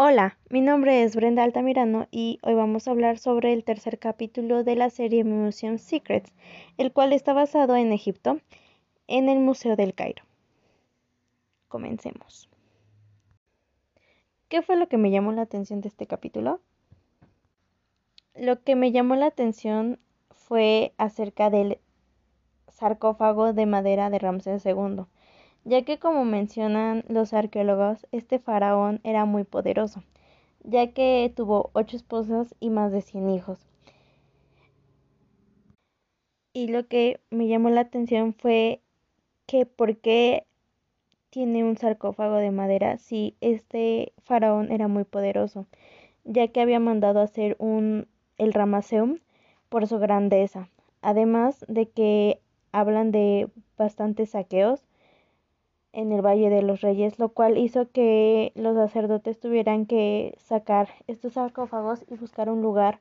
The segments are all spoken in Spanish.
Hola, mi nombre es Brenda Altamirano y hoy vamos a hablar sobre el tercer capítulo de la serie Museum Secrets, el cual está basado en Egipto, en el Museo del Cairo. Comencemos. ¿Qué fue lo que me llamó la atención de este capítulo? Lo que me llamó la atención fue acerca del sarcófago de madera de Ramsés II ya que como mencionan los arqueólogos, este faraón era muy poderoso, ya que tuvo ocho esposas y más de cien hijos. Y lo que me llamó la atención fue que por qué tiene un sarcófago de madera si este faraón era muy poderoso, ya que había mandado hacer un el Ramaseum por su grandeza, además de que hablan de bastantes saqueos en el Valle de los Reyes, lo cual hizo que los sacerdotes tuvieran que sacar estos sarcófagos y buscar un lugar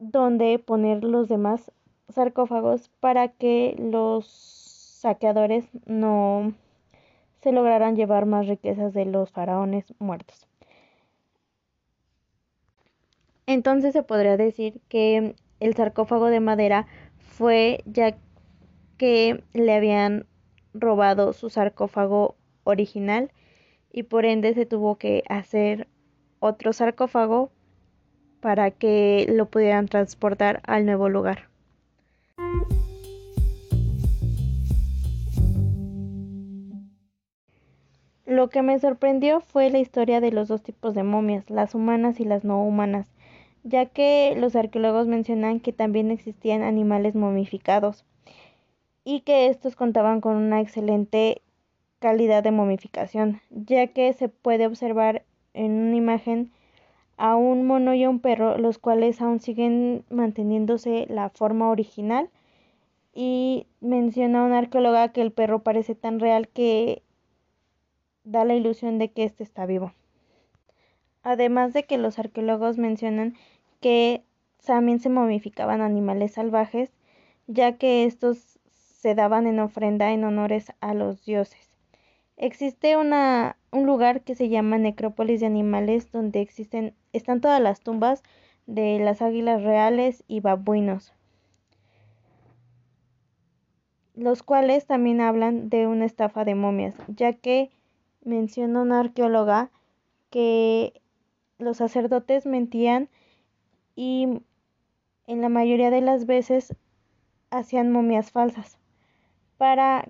donde poner los demás sarcófagos para que los saqueadores no se lograran llevar más riquezas de los faraones muertos. Entonces se podría decir que el sarcófago de madera fue ya que le habían robado su sarcófago original y por ende se tuvo que hacer otro sarcófago para que lo pudieran transportar al nuevo lugar. Lo que me sorprendió fue la historia de los dos tipos de momias, las humanas y las no humanas, ya que los arqueólogos mencionan que también existían animales momificados y que estos contaban con una excelente calidad de momificación, ya que se puede observar en una imagen a un mono y a un perro, los cuales aún siguen manteniéndose la forma original. Y menciona una arqueóloga que el perro parece tan real que da la ilusión de que éste está vivo. Además de que los arqueólogos mencionan que también se momificaban animales salvajes, ya que estos se daban en ofrenda en honores a los dioses. Existe una, un lugar que se llama Necrópolis de Animales donde existen, están todas las tumbas de las águilas reales y babuinos, los cuales también hablan de una estafa de momias, ya que menciona una arqueóloga que los sacerdotes mentían y en la mayoría de las veces hacían momias falsas para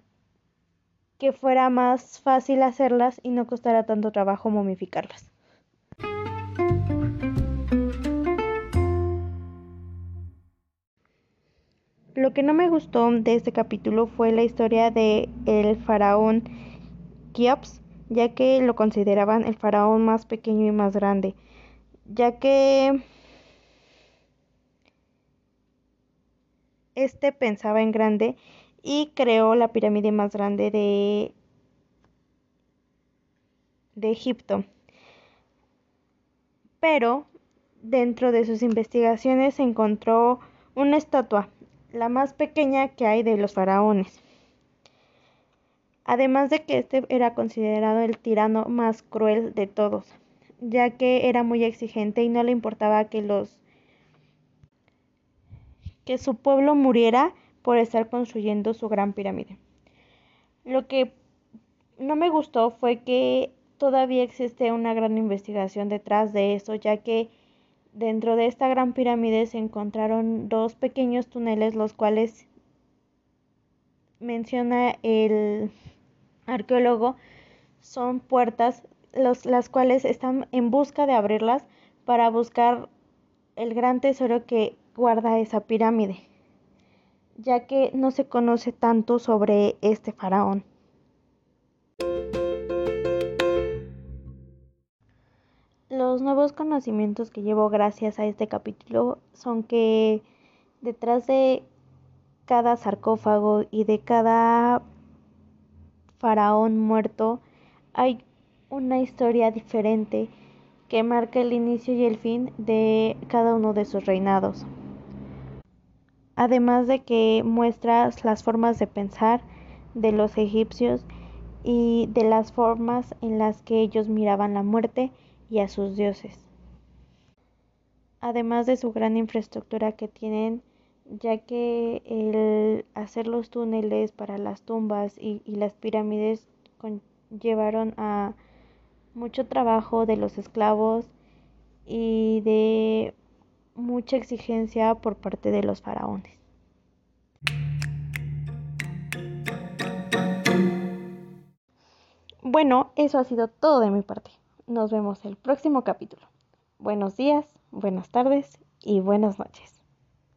que fuera más fácil hacerlas y no costara tanto trabajo momificarlas. Lo que no me gustó de este capítulo fue la historia de el faraón Kiops, ya que lo consideraban el faraón más pequeño y más grande, ya que este pensaba en grande y creó la pirámide más grande de, de Egipto. Pero dentro de sus investigaciones se encontró una estatua, la más pequeña que hay de los faraones. Además de que este era considerado el tirano más cruel de todos, ya que era muy exigente y no le importaba que los que su pueblo muriera por estar construyendo su gran pirámide. Lo que no me gustó fue que todavía existe una gran investigación detrás de eso, ya que dentro de esta gran pirámide se encontraron dos pequeños túneles, los cuales menciona el arqueólogo son puertas los, las cuales están en busca de abrirlas para buscar el gran tesoro que guarda esa pirámide ya que no se conoce tanto sobre este faraón. Los nuevos conocimientos que llevo gracias a este capítulo son que detrás de cada sarcófago y de cada faraón muerto hay una historia diferente que marca el inicio y el fin de cada uno de sus reinados además de que muestra las formas de pensar de los egipcios y de las formas en las que ellos miraban la muerte y a sus dioses. Además de su gran infraestructura que tienen, ya que el hacer los túneles para las tumbas y, y las pirámides llevaron a mucho trabajo de los esclavos y de mucha exigencia por parte de los faraones. Bueno, eso ha sido todo de mi parte. Nos vemos el próximo capítulo. Buenos días, buenas tardes y buenas noches.